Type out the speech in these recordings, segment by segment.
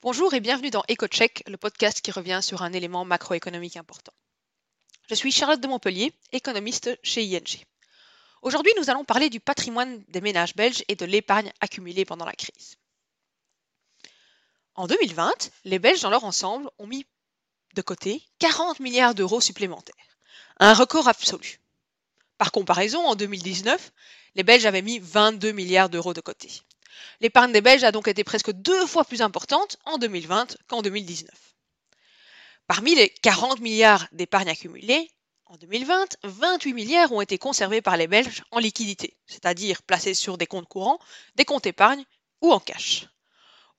Bonjour et bienvenue dans EcoCheck, le podcast qui revient sur un élément macroéconomique important. Je suis Charlotte de Montpellier, économiste chez ING. Aujourd'hui, nous allons parler du patrimoine des ménages belges et de l'épargne accumulée pendant la crise. En 2020, les Belges dans leur ensemble ont mis de côté 40 milliards d'euros supplémentaires, un record absolu. Par comparaison, en 2019, les Belges avaient mis 22 milliards d'euros de côté. L'épargne des Belges a donc été presque deux fois plus importante en 2020 qu'en 2019. Parmi les 40 milliards d'épargne accumulée, en 2020, 28 milliards ont été conservés par les Belges en liquidité, c'est-à-dire placés sur des comptes courants, des comptes épargne ou en cash.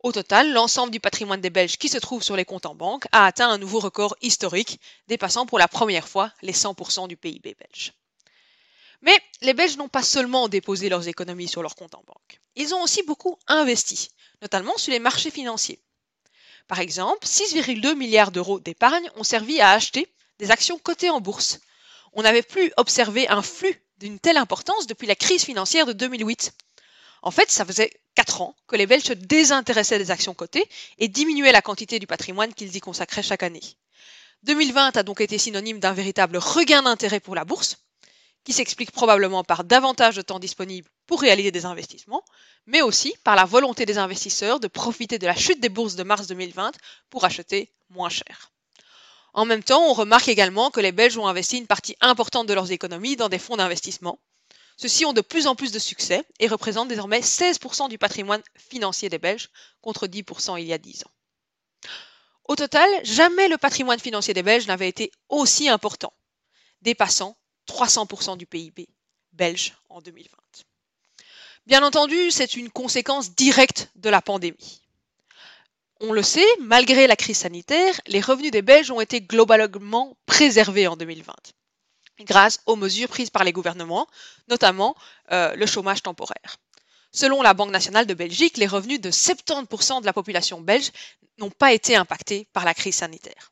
Au total, l'ensemble du patrimoine des Belges qui se trouve sur les comptes en banque a atteint un nouveau record historique, dépassant pour la première fois les 100% du PIB belge. Mais les Belges n'ont pas seulement déposé leurs économies sur leurs comptes en banque. Ils ont aussi beaucoup investi, notamment sur les marchés financiers. Par exemple, 6,2 milliards d'euros d'épargne ont servi à acheter des actions cotées en bourse. On n'avait plus observé un flux d'une telle importance depuis la crise financière de 2008. En fait, ça faisait 4 ans que les Belges se désintéressaient des actions cotées et diminuaient la quantité du patrimoine qu'ils y consacraient chaque année. 2020 a donc été synonyme d'un véritable regain d'intérêt pour la bourse, qui s'explique probablement par davantage de temps disponible pour réaliser des investissements, mais aussi par la volonté des investisseurs de profiter de la chute des bourses de mars 2020 pour acheter moins cher. En même temps, on remarque également que les Belges ont investi une partie importante de leurs économies dans des fonds d'investissement. Ceux-ci ont de plus en plus de succès et représentent désormais 16% du patrimoine financier des Belges contre 10% il y a 10 ans. Au total, jamais le patrimoine financier des Belges n'avait été aussi important, dépassant 300% du PIB belge en 2020. Bien entendu, c'est une conséquence directe de la pandémie. On le sait, malgré la crise sanitaire, les revenus des Belges ont été globalement préservés en 2020, grâce aux mesures prises par les gouvernements, notamment euh, le chômage temporaire. Selon la Banque nationale de Belgique, les revenus de 70% de la population belge n'ont pas été impactés par la crise sanitaire.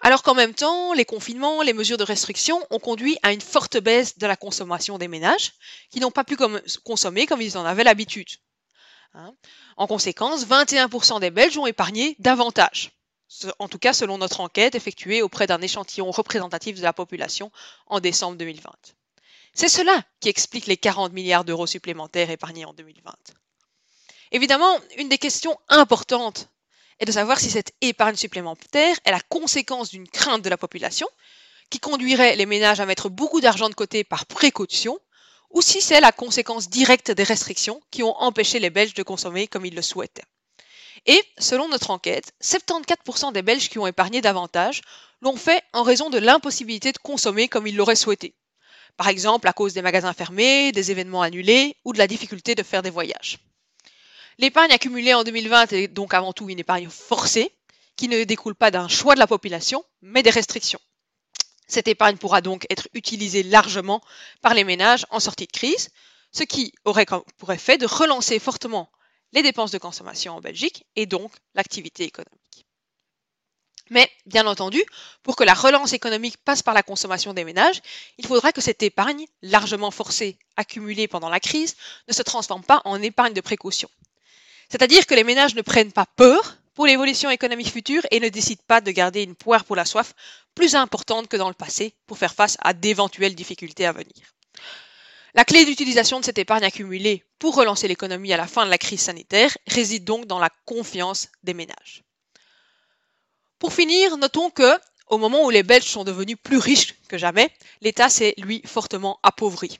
Alors qu'en même temps, les confinements, les mesures de restriction ont conduit à une forte baisse de la consommation des ménages, qui n'ont pas pu consommer comme ils en avaient l'habitude. Hein. en conséquence, 21% des Belges ont épargné davantage, en tout cas selon notre enquête effectuée auprès d'un échantillon représentatif de la population en décembre 2020. C'est cela qui explique les 40 milliards d'euros supplémentaires épargnés en 2020. Évidemment, une des questions importantes est de savoir si cette épargne supplémentaire est la conséquence d'une crainte de la population, qui conduirait les ménages à mettre beaucoup d'argent de côté par précaution, ou si c'est la conséquence directe des restrictions qui ont empêché les Belges de consommer comme ils le souhaitaient. Et, selon notre enquête, 74% des Belges qui ont épargné davantage l'ont fait en raison de l'impossibilité de consommer comme ils l'auraient souhaité. Par exemple, à cause des magasins fermés, des événements annulés ou de la difficulté de faire des voyages. L'épargne accumulée en 2020 est donc avant tout une épargne forcée, qui ne découle pas d'un choix de la population, mais des restrictions. Cette épargne pourra donc être utilisée largement par les ménages en sortie de crise, ce qui aurait pour effet de relancer fortement les dépenses de consommation en Belgique et donc l'activité économique. Mais, bien entendu, pour que la relance économique passe par la consommation des ménages, il faudra que cette épargne, largement forcée, accumulée pendant la crise, ne se transforme pas en épargne de précaution. C'est-à-dire que les ménages ne prennent pas peur pour l'évolution économique future et ne décident pas de garder une poire pour la soif plus importante que dans le passé pour faire face à d'éventuelles difficultés à venir. La clé d'utilisation de cette épargne accumulée pour relancer l'économie à la fin de la crise sanitaire réside donc dans la confiance des ménages. Pour finir, notons que, au moment où les Belges sont devenus plus riches que jamais, l'État s'est, lui, fortement appauvri.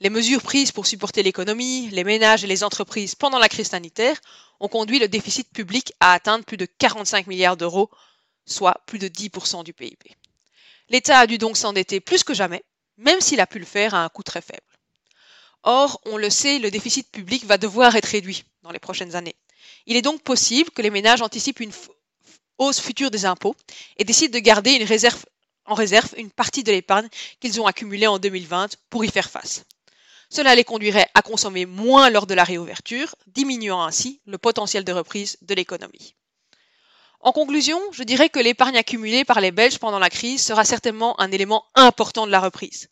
Les mesures prises pour supporter l'économie, les ménages et les entreprises pendant la crise sanitaire ont conduit le déficit public à atteindre plus de 45 milliards d'euros, soit plus de 10% du PIB. L'État a dû donc s'endetter plus que jamais, même s'il a pu le faire à un coût très faible. Or, on le sait, le déficit public va devoir être réduit dans les prochaines années. Il est donc possible que les ménages anticipent une hausse future des impôts et décident de garder en réserve une partie de l'épargne qu'ils ont accumulée en 2020 pour y faire face. Cela les conduirait à consommer moins lors de la réouverture, diminuant ainsi le potentiel de reprise de l'économie. En conclusion, je dirais que l'épargne accumulée par les Belges pendant la crise sera certainement un élément important de la reprise,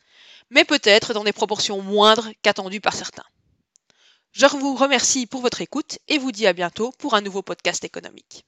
mais peut-être dans des proportions moindres qu'attendues par certains. Je vous remercie pour votre écoute et vous dis à bientôt pour un nouveau podcast économique.